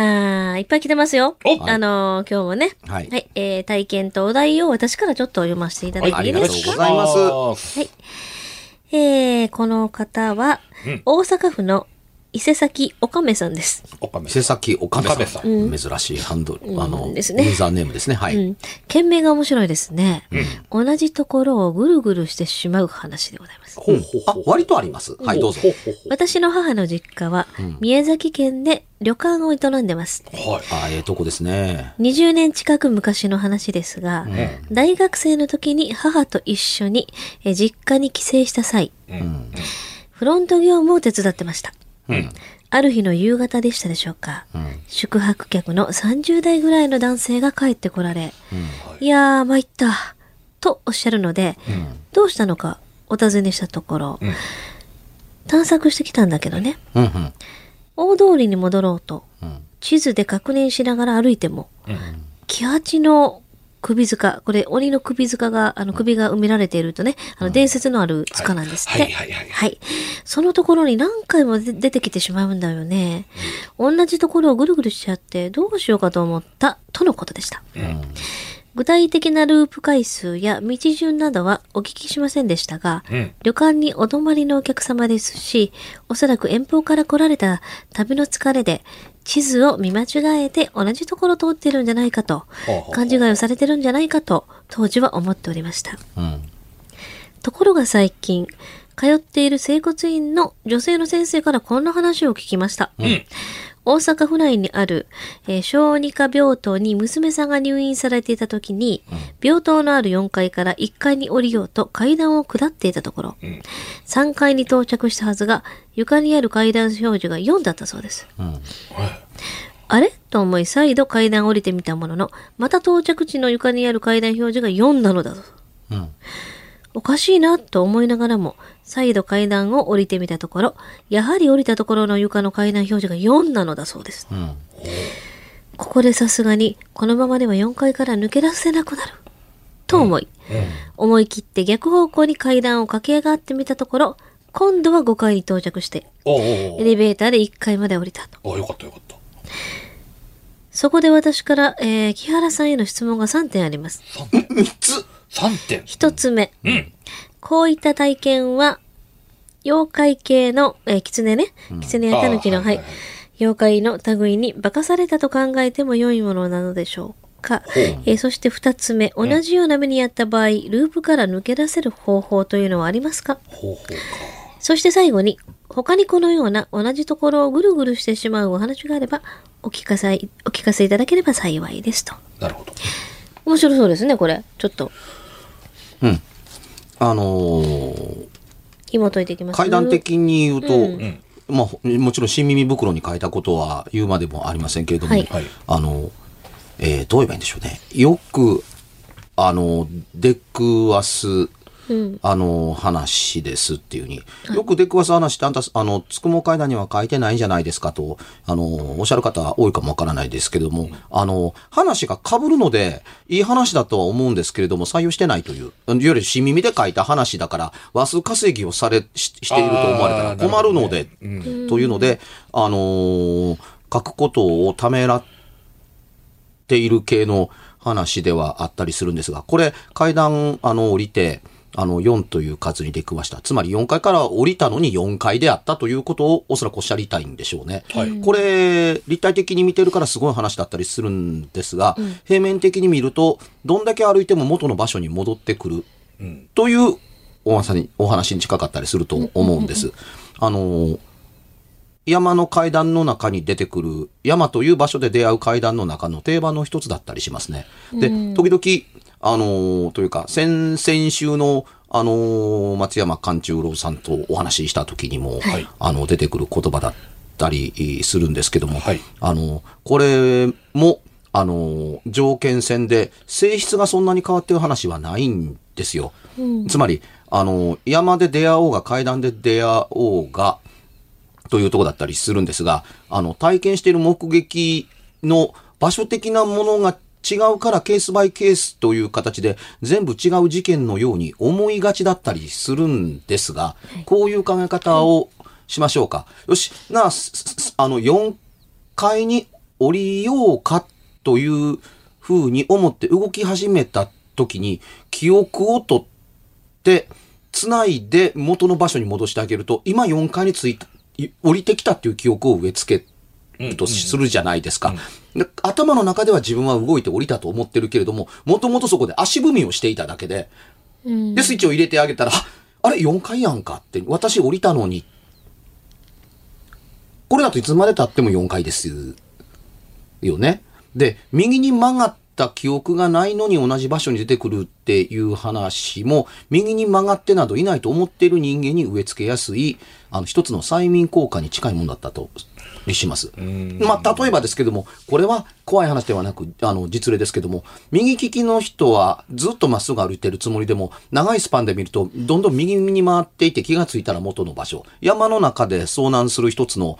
あー、いっぱい来てますよ。おあのー今日もね。はい。はい、えー、体験とお題を私からちょっと読ませていただいていいですか、ありがとうございます。えー、この方は、うん。大阪府の伊勢崎おかめさんです。伊勢崎おかめさん。おかめさん。珍しいハンドル、うん。あのですね。ユーザーネームですね。はい、うん。件名が面白いですね。同じところをぐるぐるしてしまう話でございます。ほうほうあ割とあります。はいどうぞ。私の母の実家は、宮崎県で旅館を営んでます。はい。あええとこですね。20年近く昔の話ですが、大学生の時に母と一緒にえ実家に帰省した際、うん。フロント業務を手伝ってました。うん。ある日の夕方でしたでしょうか。うん。宿泊客の30代ぐらいの男性が帰ってこられ、いやー、参った、とおっしゃるので、どうしたのかお尋ねしたところ、うん。探索してきたんだけどね、うんうん。大通りに戻ろうと、うん。地図で確認しながら歩いても、うん。木八の首塚、これ鬼の首塚が、あの首が埋められているとね、あの伝説のある塚なんですって。はいはい。そのところに何回もで出てきてしまうんだよね。同じところをぐるぐるしちゃってどうしようかと思った、とのことでした。うん具体的なループ回数や道順などはお聞きしませんでしたが、うん。旅館にお泊まりのお客様ですし、おそらく遠方から来られた旅の疲れで、地図を見間違えて同じところを通ってるんじゃないかと、勘違いをされてるんじゃないかと、当時は思っておりました。うんところが最近、通っている整骨院の女性の先生からこんな話を聞きました。ん大阪府内にある、えー小児科病棟に娘さんが入院されていた時に、病棟のある4階から1階に降りようと階段を下っていたところ、ん。3階に到着したはずが、床にある階段表示が4だったそうです。うん。あれ？と思い再度階段を降りてみたものの、また到着地の床にある階段表示が4なのだと。うんおかしいなと思いながらも、再度階段を降りてみたところ、やはり降りたところの床の階段表示が4なのだそうです。うんここでさすがに、このままでは4階から抜け出せなくなる。と思い、思い切って逆方向に階段を駆け上がってみたところ、今度は5階に到着して、エレベーターで1階まで降りたと。あ、よかったよかった。そこで私から、えー、木原さんへの質問が3点あります。3つ？3点。1つ目。うん。こういった体験は、妖怪系の、えー、狐ね。狐や狸の、はいいあーははいはい妖怪の類に化かされたと考えても良いものなのでしょうか。えーそして二つ目、同じような目にあった場合、ループから抜け出せる方法というのはありますか。そして最後に、他にこのような同じところをぐるぐるしてしまうお話があれば、お聞かせ、お聞かせいただければ幸いですと。なるほど。面白そうですね、これ。ちょっと、うんあのー紐解いていきます？階段的に言うと、うんまあ、もちろん新耳袋に書いたことは言うまでもありませんけれども、はいはい。あの、えーどう言えばいいんでしょうね。よく、あの、出くわす、うん。あの、話ですっていうに、よく出くわす話ってあんた、あの、つくも階段には書いてないんじゃないですかと、あの、おっしゃる方多いかもわからないですけれども、あの、話が被るので、いい話だとは思うんですけれども、採用してないという、いわゆる新耳で書いた話だから、話数稼ぎをされ、ししていると思われたら困るので、というので、あのー書くことをためらっている系の話ではあったりするんですが、これ、階段、あの、降りて、あの、4という数に出くわした。つまり4階から降りたのに4階であったということをおそらくおっしゃりたいんでしょうね。はいこれ、立体的に見てるからすごい話だったりするんですが、平面的に見ると、どんだけ歩いても元の場所に戻ってくるうんというお話にお話に近かったりすると思うんです。あの、山の階段の中に出てくる、山という場所で出会う階段の中の定番の一つだったりしますね。で、時々、あの、というか、先、先週の、あの、松山勘十郎さんとお話しした時にも、はい。あの、出てくる言葉だったりするんですけども、はい。あの、これも、あの、条件線で性質がそんなに変わってる話はないんですよ。つまり、あの、山で出会おうが階段で出会おうが、というところだったりするんですが、あの、体験している目撃の場所的なものが違うからケースバイケースという形で全部違う事件のように思いがちだったりするんですが、こういう考え方をしましょうか。よし、なあ、あの、4階に降りようかというふうに思って動き始めた時に記憶を取って、つないで元の場所に戻してあげると、今4階に着い降りてきたっていう記憶を植え付けるとするじゃないですか。頭の中では自分は動いて降りたと思ってるけれども、もともとそこで足踏みをしていただけで、で、スイッチを入れてあげたら、あれ、4階やん。かって、私降りたのに。これだといつまで経っても4階ですよね。で、右に曲がった記憶がないのに同じ場所に出てくるっていう話も、右に曲がってなどいないと思っている人間に植え付けやすい、あの、一つの催眠効果に近いものだったとします。まあ、例えばですけども、これは怖い話ではなく、あの、実例ですけども、右利きの人はずっとまっすぐ歩いてるつもりでも、長いスパンで見ると、どんどん右に回っていて気がついたら元の場所。山の中で遭難する一つの、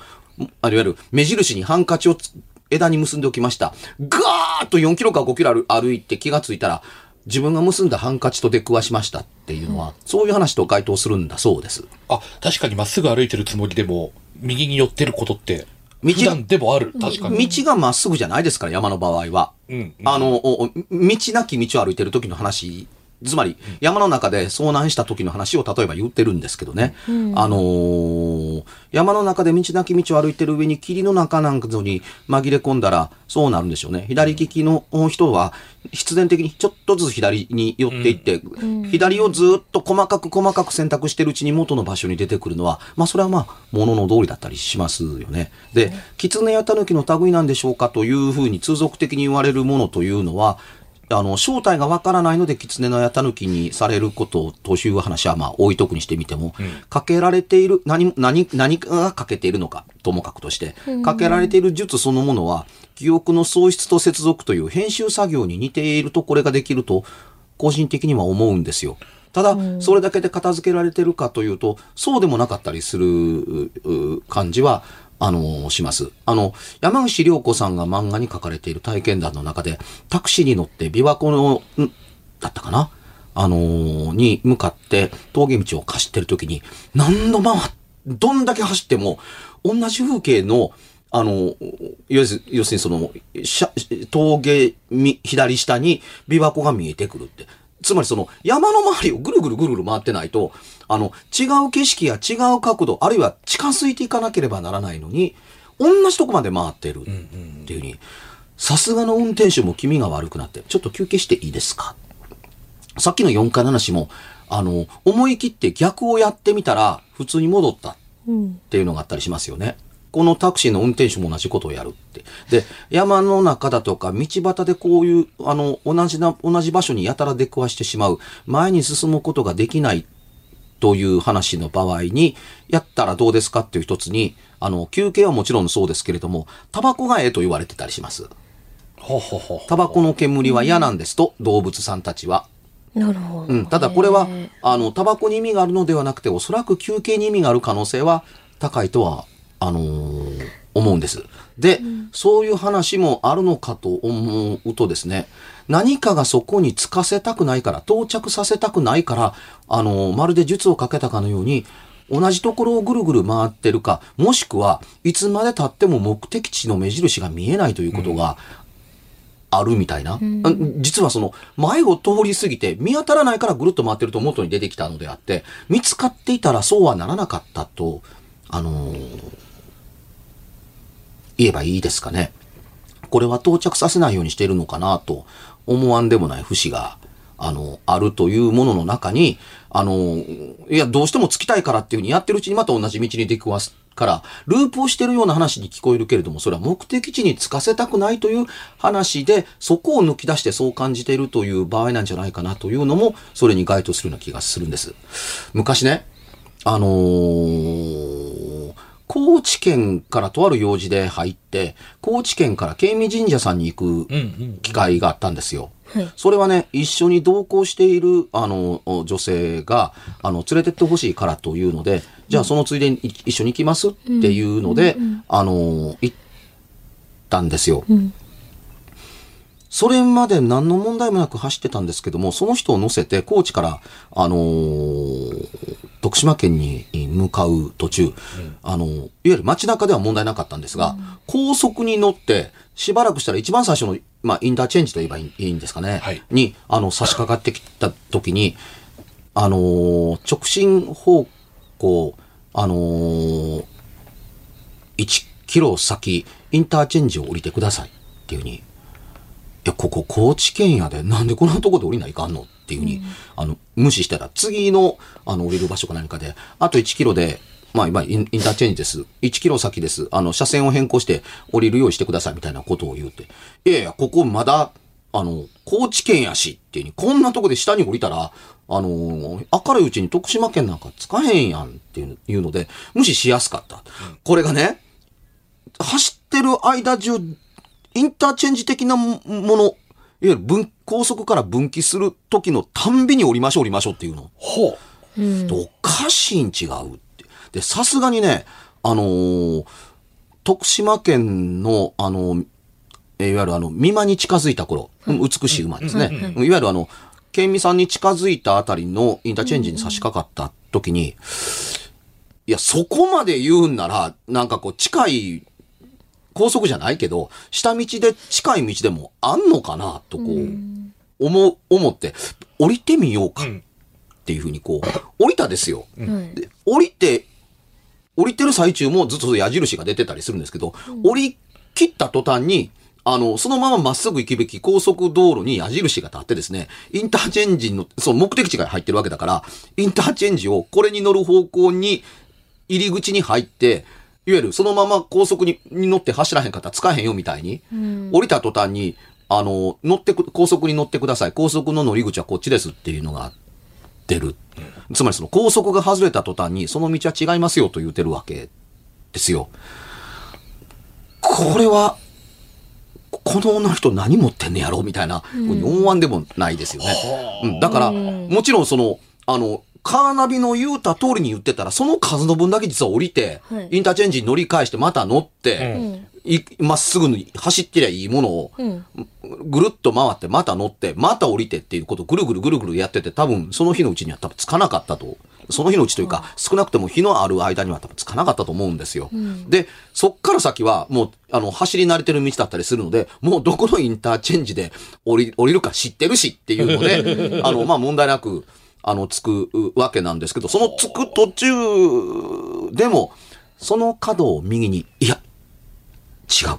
あいわゆる目印にハンカチをつ枝に結んでおきました。ガーッと4キロか5キロ歩歩いて気がついたら、自分が結んだハンカチと出くわしましたっていうのは、そういう話と該当するんだそうです。あ、確かにまっすぐ歩いてるつもりでも、右に寄ってることって、道でもある。確かに。道がまっすぐじゃないですから、山の場合は。うんあの、道なき道を歩いてる時の話、つまり山の中で遭難した時の話を例えば言ってるんですけどね。あのー山の中で道なき道を歩いてる上に霧の中なんかに紛れ込んだらそうなるんでしょうね。左利きの人は必然的にちょっとずつ左に寄っていって、左をずっと細かく細かく選択してるうちに元の場所に出てくるのは、まあそれはまあ、ものの通りだったりしますよね。で、狐や狸の類なんでしょうかというふうに通俗的に言われるものというのは、あの、正体がわからないので、狐のやたぬきにされることという話は、まあ、置いとくにしてみても、かけられている、何、何、何がかけているのか、ともかくとして、かけられている術そのものは、記憶の喪失と接続という編集作業に似ていると、これができると、個人的には思うんですよ。ただ、それだけで片付けられてるかというと、そうでもなかったりするうう感じは、あのします。あの、山口良子さんが漫画に書かれている体験談の中で、タクシーに乗って琵琶湖の、んだったかな？あのーに向かって峠道を走ってる時に、何度回っ、どんだけ走っても、同じ風景の、あの、要するにその、峠み左下に琵琶湖が見えてくるって。つまりその山の周りをぐるぐるぐるぐる回ってないと、あの、違う景色や違う角度、あるいは近づいていかなければならないのに、同じとこまで回ってるっていうふうに、さすがの運転手も気味が悪くなって、ちょっと休憩していいですか？さっきの4回の話も、あの、思い切って逆をやってみたら、普通に戻ったうん。っていうのがあったりしますよね。このタクシーの運転手も同じことをやるって。で、山の中だとか道端でこういう、あの、同じな、同じ場所にやたら出くわしてしまう、前に進むことができないという話の場合に、やったらどうですかっていう一つに、あの、休憩はもちろんそうですけれども、タバコがええと言われてたりします。タバコの煙は嫌なんですと、動物さんたちは。なるほど。うん、ただこれはあの、タバコに意味があるのではなくて、おそらく休憩に意味がある可能性は高いとは、あのー思うんです。で、そういう話もあるのかと思うとですね、何かがそこにつかせたくないから、到着させたくないから、あのーまるで術をかけたかのように、同じところをぐるぐる回ってるか、もしくはいつまで経っても目的地の目印が見えないということが、あるみたいな、実はその前を通り過ぎて見当たらないからぐるっと回ってると元に出てきたのであって見つかっていたらそうはならなかったとあのー言えばいいですかねこれは到着させないようにしているのかなと思わんでもない節があの、あるというものの中に、あの、いや、どうしてもつきたいからっていうふうにやってるうちにまた同じ道に出くわすから、ループをしてるような話に聞こえるけれども、それは目的地につかせたくないという話で、そこを抜き出してそう感じているという場合なんじゃないかなというのも、それに該当するような気がするんです。昔ね、あのー高知県からとある用事で入って、高知県から慶美神社さんに行くうんうん。機会があったんですよ。はいそれはね、一緒に同行している、あの、女性が、あの、連れてってほしいからというので、じゃあそのついでにい一緒に行きますっていうので、あの、行ったんですよ。うん。それまで何の問題もなく走ってたんですけども、その人を乗せて高知から、あのー徳島県に向かう途中、あの、いわゆる街中では問題なかったんですが、高速に乗って、しばらくしたら一番最初の、まあ、インターチェンジと言えばいいんですかね、はい。に、あの、差し掛かってきた時に、あのー直進方向、あのー1キロ先、インターチェンジを降りてくださいっていうふうにいや、ここ高知県やで、なんでこんなとこで降りないかんのっていうふうに、あの、無視したら、次の、あの、降りる場所か何かで、あと1キロで、まあ今、インターチェンジです。1キロ先です。あの、車線を変更して降りるようにしてくださいみたいなことを言うて。いやいや、ここまだ、あの、高知県やしっていうに、こんなとこで下に降りたら、あの、明るいうちに徳島県なんか使えへんやんっていうので、無視しやすかった。これがね、走ってる間中、インターチェンジ的なもの、いわゆる分、高速から分岐する時のたんびに降りましょう降りましょうっていうの。ほう。うん。おかしいん違うって。で、さすがにね、あのー徳島県の、あのえーいわゆるあの、美馬に近づいた頃、うん美しい馬ですね。いわゆるあの、県民さんに近づいたあたりのインターチェンジに差し掛かった時に、いや、そこまで言うんなら、なんかこう、近い、高速じゃないけど、下道で近い道でもあんのかな、とこう、思う、思って、降りてみようか。うんっていうふうにこう、降りたですよ。はい。で、降りて、降りてる最中もずっと矢印が出てたりするんですけど、降り切った途端に、あの、そのまままっすぐ行くべき高速道路に矢印が立ってですね、インターチェンジの、その目的地が入ってるわけだから、インターチェンジをこれに乗る方向に、入り口に入って、いわゆるそのまま高速にに乗って走らへんかったら使えへんよみたいに、うん。降りた途端に、あの、乗ってく、高速に乗ってください。高速の乗り口はこっちですっていうのが出る。つまりその高速が外れた途端に、その道は違いますよと言ってるわけですよ。これは、この女の人何持ってんねやろみたいな、ふうに思わんでもないですよね。うん、だから、うんもちろんその、あの、カーナビの言うた通りに言ってたら、その数の分だけ実は降りて、はいインターチェンジに乗り返して、また乗って、うん。っすぐに走ってりゃいいものを、うん。ぐるっと回って、また乗って、また降りてっていうことをぐるぐるぐるぐるやってて、多分その日のうちには多分つかなかったと。その日のうちというか、少なくとも日のある間には多分つかなかったと思うんですよ。んで、そっから先はもう、あの、走り慣れてる道だったりするので、もうどこのインターチェンジで降り、降りるか知ってるしっていうので、あの、まあ問題なく、あの、つくわけなんですけど、そのつく途中でも、その角を右に、いや、違う。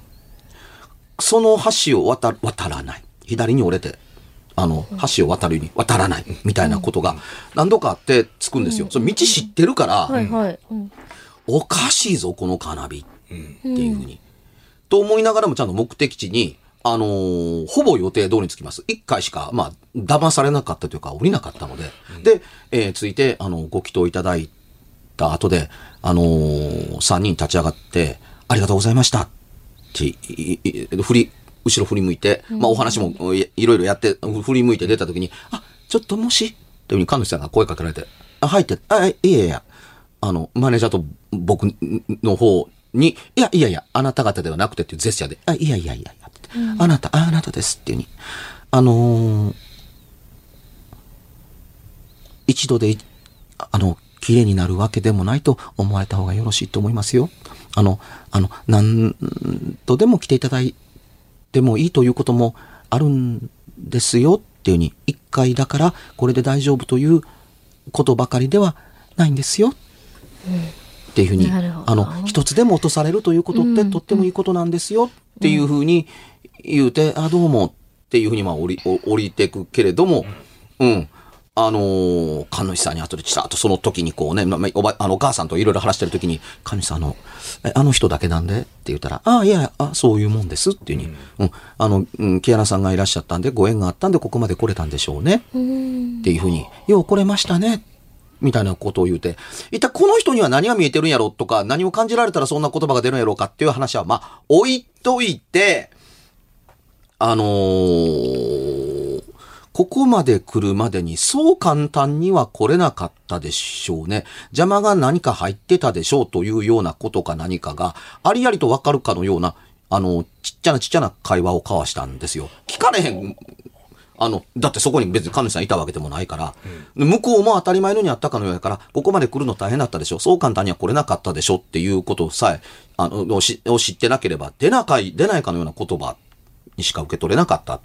その橋を渡る渡らない。左に折れて、あの、橋を渡るように渡らない。みたいなことが何度かあってつくんですよ。それ道知ってるから。おかしいぞ、このカーナビ。っていうふうに。と思いながらもちゃんと目的地に、あのーほぼ予定通りに着きます。一回しか、まあ、騙されなかったというか、降りなかったので。で、えー着いて、あの、ご祈祷いただいた後で、あのー、3人立ち上がって、ありがとうございました。って、振り、後ろ振り向いて、まあお話もいいろいろやって、振り向いて出た時に、あ、ちょっともし、というふうに神主さんが声かけられて、あ、入って、あ、いやいや、あの、マネージャーと僕の方に、いやいやいや、あなた方ではなくてっていうジェスチャーで、あ、いやいやいや、あなた、ああなたですっていうに。あのー一度でい、あの、綺麗になるわけでもないと思われた方がよろしいと思いますよ。あの、あの、何度でも来ていただいてもいいということもあるんですよっていうふうに、一回だからこれで大丈夫ということばかりではないんですよ。っていうふうに、あの、一つでも落とされるということってとってもいいことなんですよっていうふうに言うて、あ、どうもっていうふうにまあ降り、お降りていくけれども、うん。あのー、神主さんに後でちらっとその時にこうね、ままおば、あの、お母さんといろいろ話してる時に、神主さんあの、え、あの人だけなんで？って言ったら、ああ、いや、あ、そういうもんですっていうふうに、うん、あの、うん、木原さんがいらっしゃったんで、ご縁があったんで、ここまで来れたんでしょうね。っていうふうに、よう来れましたね。みたいなことを言うて、一体この人には何が見えてるんやろとか、何を感じられたらそんな言葉が出るんやろうかっていう話は、まあ、置いといて、あのーここまで来るまでにそう簡単には来れなかったでしょうね。邪魔が何か入ってたでしょうというようなことか何かがありありとわかるかのような、あの、ちっちゃなちっちゃな会話を交わしたんですよ。聞かれへん。あの、だってそこに別に神主さんいたわけでもないから、で向こうも当たり前のようにあったかのようやから、ここまで来るの大変だったでしょ。そう簡単には来れなかったでしょっていうことさえ、あの、を知ってなければ、出なかい、出ないかのような言葉にしか受け取れなかった。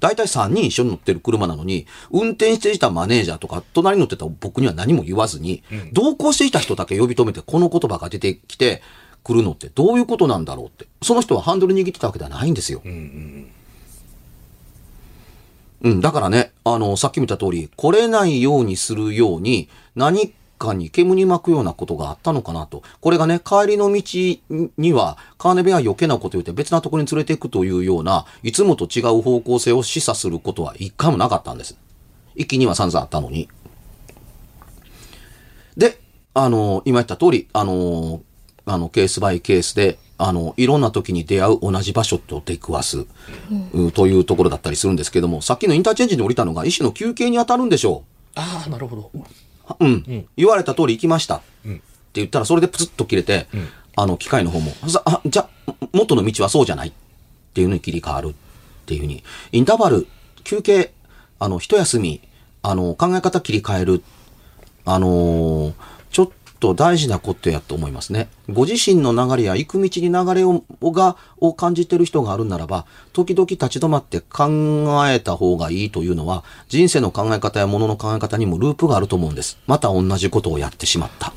大体3人一緒に乗ってる車なのに、運転していたマネージャーとか、隣に乗ってた僕には何も言わずに、同行していた人だけ呼び止めて、この言葉が出てきて、来るのってどういうことなんだろうって。その人はハンドル握ってたわけではないんですよ。うん、だからね、あの、さっき見た通り、来れないようにするように、何かに煙に巻くようなことがあったのかなと。これがね、帰りの道には、カーネベが余計なこと言って別なところに連れて行くというような、いつもと違う方向性を示唆することは一回もなかったんです。一気には散々あったのに。で、あの、今言った通り、あの、あの、ケースバイケースで、あの、いろんな時に出会う同じ場所と出くわす、うというところだったりするんですけども、さっきのインターチェンジに降りたのが、医師の休憩に当たるんでしょああ、なるほど。う。うん。言われた通り行きました。って言ったら、それでプツッと切れて、あの、機械の方も、さあ、じゃ、元の道はそうじゃないっていうのに切り替わるっていうふうに、インターバル、休憩、あの、一休み、あの、考え方切り替える、あのーと大事なことやと思いますね。ご自身の流れや行く道に流れをがを感じてる人があるならば、時々立ち止まって考えた方がいいというのは、人生の考え方や物の考え方にもループがあると思うんです。また同じことをやってしまった。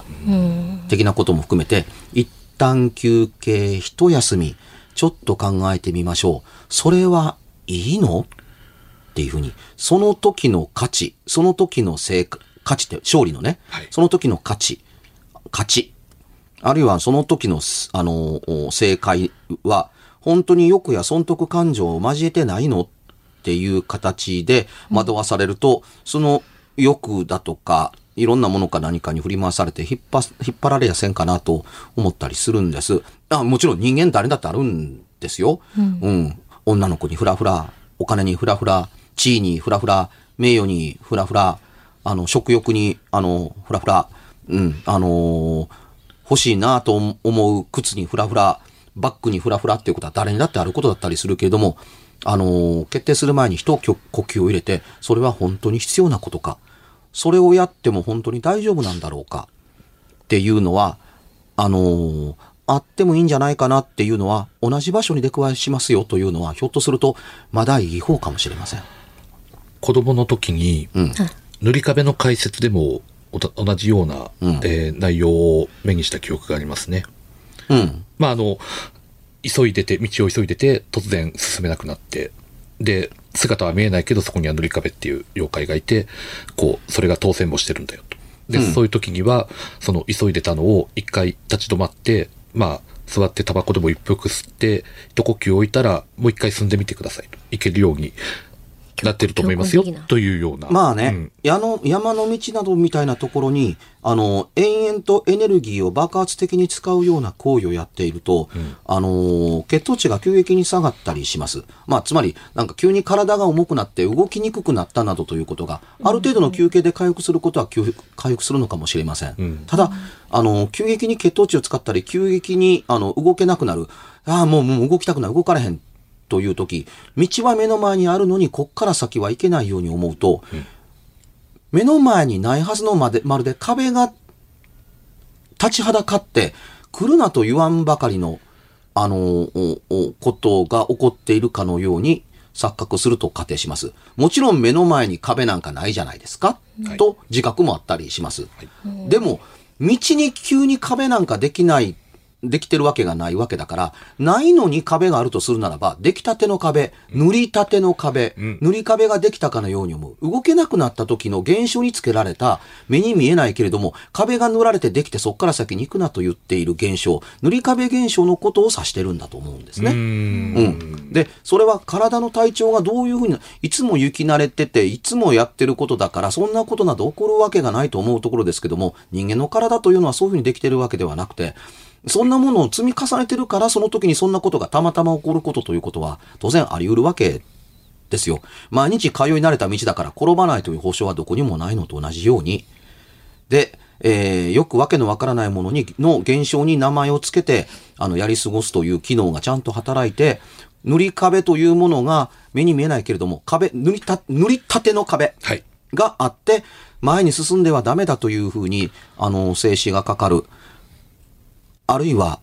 的なことも含めて、一旦休憩、一休み、ちょっと考えてみましょう。それはいいの？っていうふうに、その時の価値、その時の成果、価値って勝利のね、はいその時の価値、価値、あるいはその時のす、あの、お正解は、本当に欲や損得感情を交えてないのっていう形で惑わされると、その欲だとか、いろんなものか何かに振り回されて引っ張引っ張られやせんかなと思ったりするんです。あもちろん人間誰だってあるんですよ。うん。女の子にフラフラ、お金にフラフラ、地位にフラフラ、名誉にフラフラ、あの、食欲に、あの、フラフラ、うん、あのー欲しいなと思う靴にフラフラ、バッグにフラフラっていうことは誰にだってあることだったりするけれども、あのー決定する前に一呼呼吸を入れて、それは本当に必要なことか、それをやっても本当に大丈夫なんだろうか、っていうのは、あのーあってもいいんじゃないかなっていうのは、同じ場所に出くわしますよ。というのは、ひょっとすると、まだいい方かもしれません。子供の時に、うん。塗り壁の解説でも同じような、うんえー内容を目にした記憶がありますね。うん。まああの、急いでて、道を急いでて、突然進めなくなって、で、姿は見えないけど、そこには塗り壁っていう妖怪がいて、こう、それが当選もしてるんだよと。で、うんそういう時には、その急いでたのを一回立ち止まって、まあ、座ってタバコでも一服吸って、一呼吸置いたら、もう一回進んでみてくださいと。いけるように、なってると思いますよというような。まあね、うん矢の山の道などみたいなところに、あの、延々とエネルギーを爆発的に使うような行為をやっていると、あの、血糖値が急激に下がったりします。まあ、つまり、なんか急に体が重くなって動きにくくなったなどということが、ある程度の休憩で回復することは急回復するのかもしれません。んただ、あの、急激に血糖値を使ったり、急激に、あの、動けなくなる。ああ、もう、もう動きたくない、動かれへん。という時、道は目の前にあるのに、こっから先は行けないように思うと、目の前にないはずのまで、まるで壁が立ちはだかって、来るなと言わんばかりの、あの、ことが起こっているかのように錯覚すると仮定します。もちろん目の前に壁なんかないじゃないですか、はいと自覚もあったりします。でも、道に急に壁なんかできない、できてるわけがないわけだから、ないのに壁があるとするならば、出来たての壁、塗りたての壁、うん塗り壁ができたかのように思う。動けなくなった時の現象につけられた、目に見えないけれども、壁が塗られてできてそこから先に行くなと言っている現象、塗り壁現象のことを指してるんだと思うんですね。うーうんん。で、それは体の体調がどういうふうに、いつも行き慣れてて、いつもやってることだから、そんなことなど起こるわけがないと思うところですけども、人間の体というのはそういうふうにできてるわけではなくて、そんなものを積み重ねてるから、その時にそんなことがたまたま起こることということは、当然あり得るわけですよ。毎日通い慣れた道だから転ばないという保証はどこにもないのと同じように、で、えーよくわけのわからないものに、の現象に名前をつけて、あの、やり過ごすという機能がちゃんと働いて、塗り壁というものが目に見えないけれども、壁、塗りた、塗りたての壁はい。があって、前に進んではダメだというふうに、あの、静止がかかる。あるいは、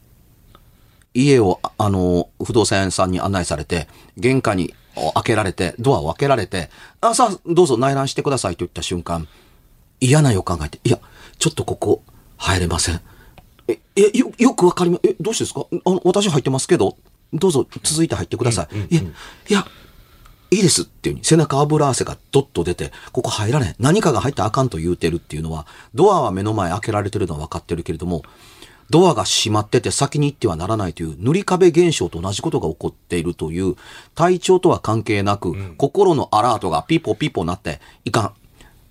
家を、ああの、不動産屋さんに案内されて、玄関にお開けられて、ドアを開けられて、あ、さあ、どうぞ内覧してくださいと言った瞬間、嫌な予感が入って、いや、ちょっとここ、入れません。え、え、よ、よくわかりま、え、どうしてですか？あの、私入ってますけど、どうぞ続いて入ってください。いや、いや、いいですっていうに背中油汗がドッと出て、ここ入らない。何かが入ったらあかんと言うてるっていうのは、ドアは目の前開けられてるのは分かってるけれども、ドアが閉まってて先に行ってはならないという塗り壁現象と同じことが起こっているという、体調とは関係なく、心のアラートがピポピポなって、いかん。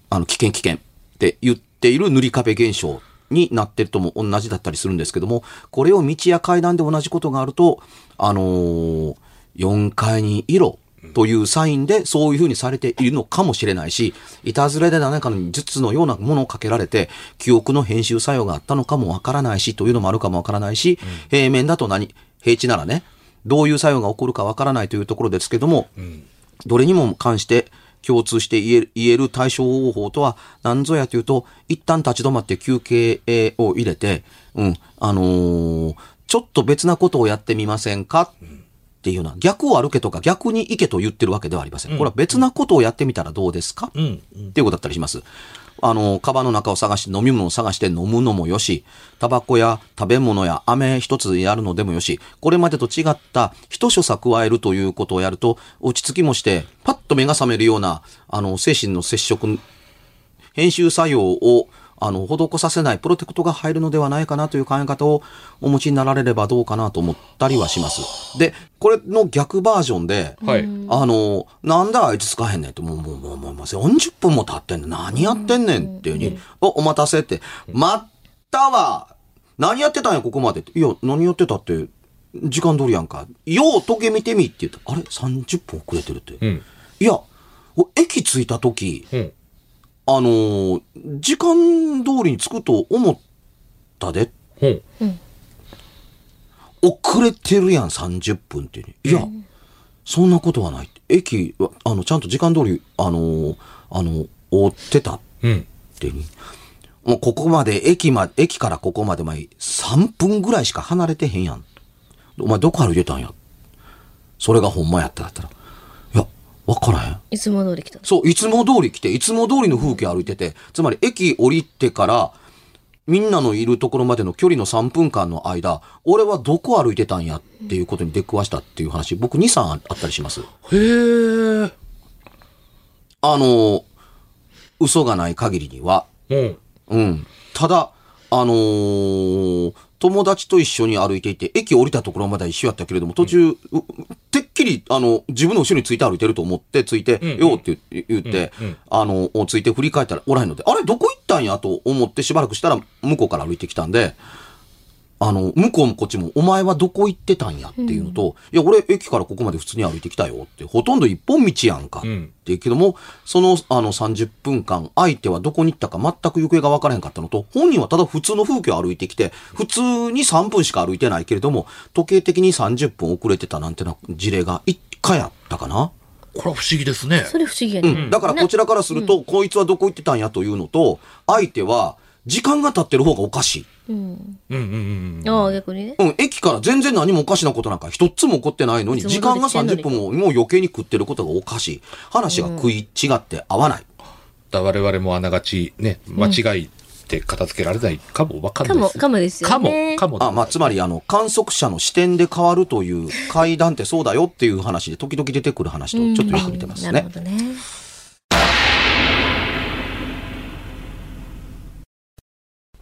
あの、危険危険って言っている塗り壁現象になってるとも同じだったりするんですけども、これを道や階段で同じことがあると、あのー4階にいろというサインでそういうふうにされているのかもしれないし、いたずれで何かの術のようなものをかけられて、記憶の編集作用があったのかもわからないし、というのもあるかもわからないし、平面だと何、平地ならね、どういう作用が起こるかわからないというところですけども、どれにも関して共通して言える言える対処方法とは何ぞやというと、一旦立ち止まって休憩を入れて、うん、あのーちょっと別なことをやってみませんか？っていうような、逆を歩けとか逆に行けと言ってるわけではありません。これは別なことをやってみたらどうですか、うん。っていうことだったりします。あの、カバンの中を探して飲み物を探して飲むのもよし、タバコや食べ物や飴一つやるのでもよし、これまでと違った一所作加えるということをやると、落ち着きもして、パッと目が覚めるような、あの、精神の接触、編集作用を、あの、施させないプロテクトが入るのではないかなという考え方をお持ちになられればどうかなと思ったりはします。で、これの逆バージョンで、はい。あの、なんだあいつ使えへんねんって、もう、もう、もう、もう、もう40分も経ってんねん。何やってんねんっていうふうに、お、お待たせって、待ったわ何やってたんや、ここまでって。いや、何やってたって、時間通りやんか。よう時計見てみって言ったあれ ?30 分遅れてるって。うん。いや、お駅着いた時、うん。あのー時間通りに着くと思ったで。うん。遅れてるやん、30分って。いや、そんなことはない。駅は、あの、ちゃんと時間通り、あのーあの、追ってたっうん。ていう。もうここまで、駅ま、駅からここまで前、3分ぐらいしか離れてへんやん。お前どこ歩いてたんやそれがほんまやっただったら。いや、わからへん。いつも通り来たのそう、いつも通り来て、いつも通りの風景歩いてて、つまり駅降りてから、みんなのいるところまでの距離の3分間の間、俺はどこ歩いてたんやっていうことに出くわしたっていう話、僕2、3あったりします。へえ。あの、嘘がない限りには、うん。うん。ただ、あのー友達と一緒に歩いていて、駅降りたところまでは一緒やったけれども、途中、うてっきり、あの、自分の後ろについて歩いてると思って、ついて、よって言言って、あの、ついて振り返ったらおらへんので、あれどこ行ったんやと思ってしばらくしたら向こうから歩いてきたんで、あの、向こうもこっちも、お前はどこ行ってたんやっていうのと、いや、俺、駅からここまで普通に歩いてきたよって、ほとんど一本道やんか。うんって言うけども、その、あの、30分間、相手はどこに行ったか全く行方が分からへんかったのと、本人はただ普通の風景を歩いてきて、普通に3分しか歩いてないけれども、時計的に30分遅れてたなんてな事例が1回あったかな。これは不思議ですね。それ不思議やね。うん。だからこちらからすると、こいつはどこ行ってたんやというのと、相手は、時間が経ってる方がおかしい。うん。うんうんうん。ああ、逆にね。うん、駅から全然何もおかしなことなんか一つも起こってないのに、時間が通り来てんのに30分ももう余計に食ってることがおかしい。話が食い違って合わない。だ我々もあながちね、間違いって片付けられないかもわかんかも、ないです。かもですよかもね。、かも。あ、まあ、つまり、あの、観測者の視点で変わるという階段ってそうだよっていう話で時々出てくる話とちょっとよく似てますねなるほ。どね。